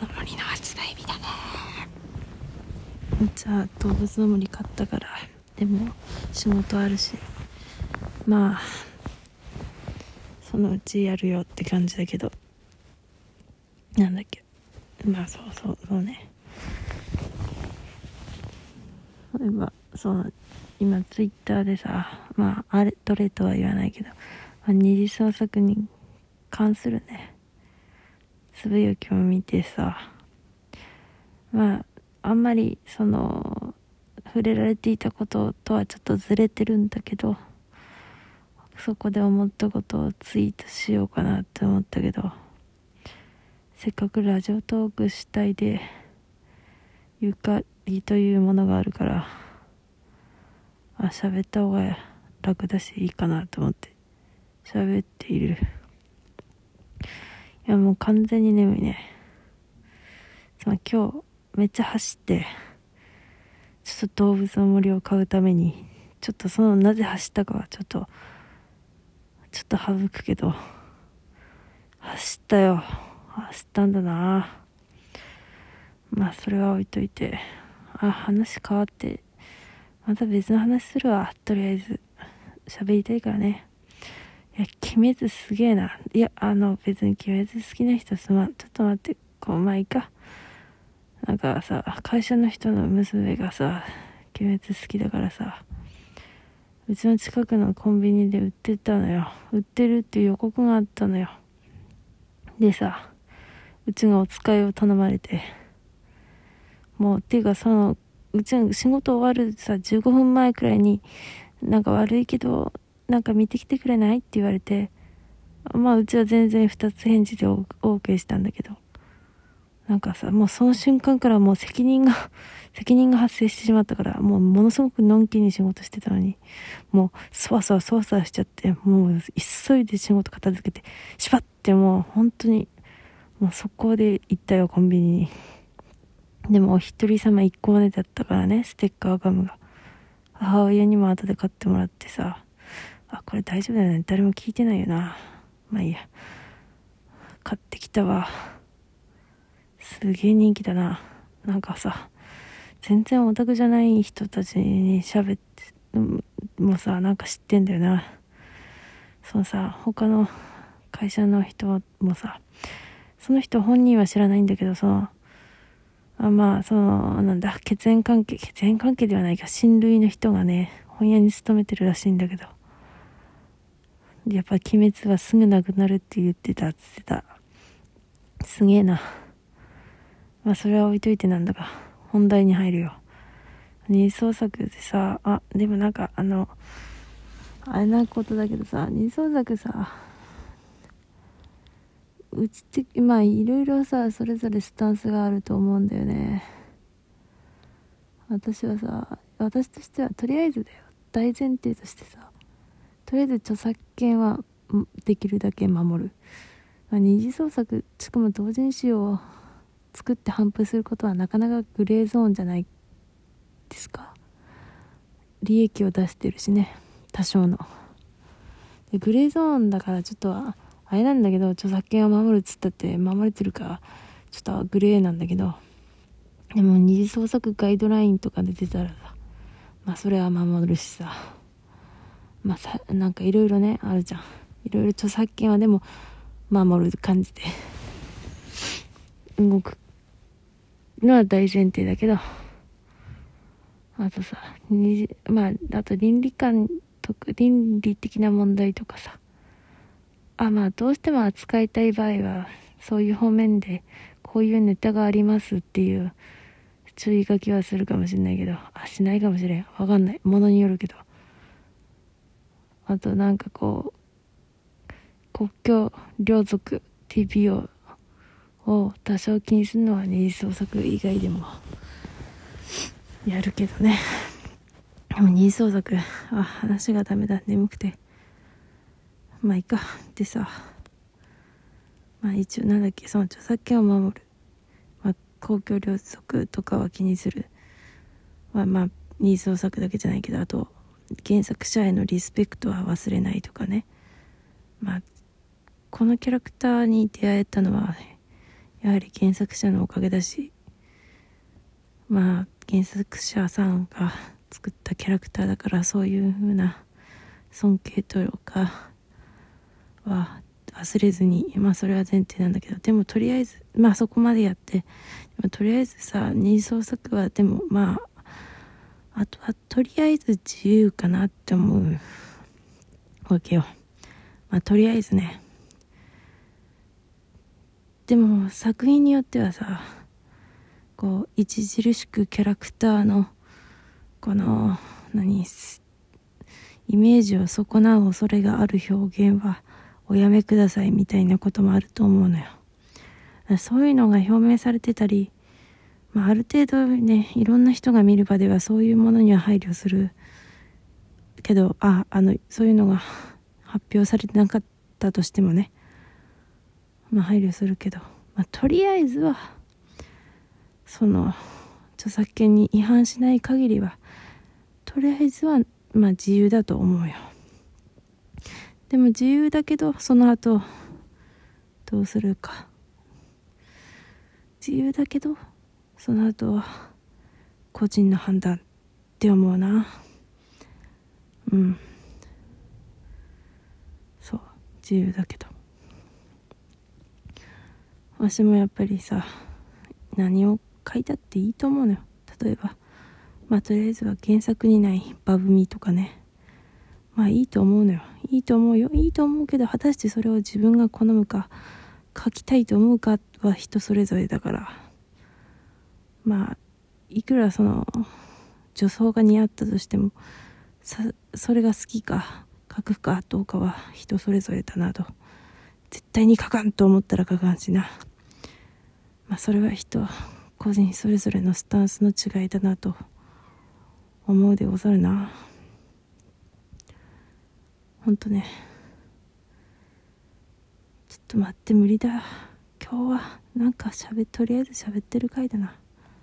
の森の発売日だね。じゃあ動物の森買ったからでも仕事あるし。まあそのうちやるよって感じだけど。なんだっけ。まあそうそうそうね。例えばそう今ツイッターでさまああれどれとは言わないけど、まあ、二次創作に関するね。つぶやきを見てさまああんまりその触れられていたこととはちょっとずれてるんだけどそこで思ったことをツイートしようかなって思ったけどせっかくラジオトーク主体でゆかりというものがあるからあ喋った方が楽だしいいかなと思って喋っている。いやもう完全に眠いね。その今日めっちゃ走ってちょっと動物の森を買うためにちょっとそのなぜ走ったかはちょっとちょっと省くけど走ったよ。走ったんだな。まあそれは置いといてあ話変わってまた別の話するわ。とりあえず喋りたいからね。いや鬼滅すげえな。いやあの別に鬼滅好きな人すまん。ちょっと待って。こうまあいいか。なんかさ会社の人の娘がさ鬼滅好きだからさうちの近くのコンビニで売ってたのよ。売ってるっていう予告があったのよ。でさうちがお使いを頼まれてもうっていうかそのうちの仕事終わるさ15分前くらいになんか悪いけどなんか見てきてくれない？って言われてまあうちは全然2つ返事で OK したんだけど。なんかさもうその瞬間からもう責任が 責任が発生してしまったからもうものすごくのんきに仕事してたのにもうそわそわそわそわしちゃってもう急いで仕事片付けてしばってもう本当にもう速攻で行ったよコンビニに。でもお一人様1個までだったからねステッカーガムが。母親にも後で買ってもらってさ。あこれ大丈夫だよね。誰も聞いてないよな。まあいいや。買ってきたわ。すげえ人気だな。なんかさ全然オタクじゃない人たちに喋ってもさなんか知ってんだよな。そのさ他の会社の人もさその人本人は知らないんだけどそのあまあそのなんだ血縁関係血縁関係ではないか親類の人がね本屋に勤めてるらしいんだけど。やっぱ鬼滅はすぐなくなるって言ってたっつってた。すげえな。まあそれは置いといてなんだか本題に入るよ。二創作でさあでもなんかあのあれなことだけどさ二創作さうちってまあいろいろさそれぞれスタンスがあると思うんだよね。私はさ私としてはとりあえずだよ。大前提としてさとりあえず著作権はできるだけ守る、まあ、二次創作しかも同人誌を作って反布することはなかなかグレーゾーンじゃないですか。利益を出してるしね多少の。でグレーゾーンだからちょっとあれなんだけど著作権を守るっつったって守れてるからちょっとグレーなんだけど。でも二次創作ガイドラインとかで出たらさまあそれは守るしさ。まあさなんかいろいろねあるじゃん。いろいろ著作権はでも守る感じで。動くのは大前提だけど。あとさにまああと倫理観と倫理的な問題とかさ。あまあどうしても扱いたい場合はそういう方面でこういうネタがありますっていう注意書きはするかもしれないけどあしないかもしれん。わかんない。ものによるけど。あとなんかこう国境領属 TPO を多少気にするのは二次創作以外でもやるけどね。でも二次創作あ話がダメだ。眠くて。まあいいか。でさまあ一応なんだっけその著作権を守る、まあ、公共領属とかは気にする。まあまあ二次創作だけじゃないけどあと原作者へのリスペクトは忘れないとかね。まあこのキャラクターに出会えたのはやはり原作者のおかげだしまあ原作者さんが作ったキャラクターだからそういう風な尊敬というかは忘れずにまあそれは前提なんだけどでもとりあえずまあそこまでやってとりあえずさ二次創作はでもまああとはとりあえず自由かなって思うわけよまあとりあえずねでも作品によってはさこう著しくキャラクターのこの何イメージを損なう恐れがある表現はおやめくださいみたいなこともあると思うのよ。そういうのが表明されてたり、まあ、ある程度ね、いろんな人が見る場ではそういうものには配慮する。けど、あ、あの、そういうのが 発表されてなかったとしてもね、まあ配慮するけど、まあとりあえずは、その、著作権に違反しない限りは、とりあえずは、まあ自由だと思うよ。でも自由だけどその後どうするか。自由だけどその後は個人の判断って思うな。うん。そう。自由だけど。私もやっぱりさ何を書いたっていいと思うのよ。例えばまあとりあえずは原作にないバブミとかね。まあいいと思うのよ。いいと思うよ。いいと思うけど果たしてそれを自分が好むか書きたいと思うかは人それぞれだから。まあいくらその女装が似合ったとしてもそれが好きか書くかどうかは人それぞれだなと絶対に書かんと思ったら書かんしな。まあそれは人個人それぞれのスタンスの違いだなと思うでござるな。ほんとねちょっと待って無理だ。今日はなんかしゃべとりあえず喋ってる回だな。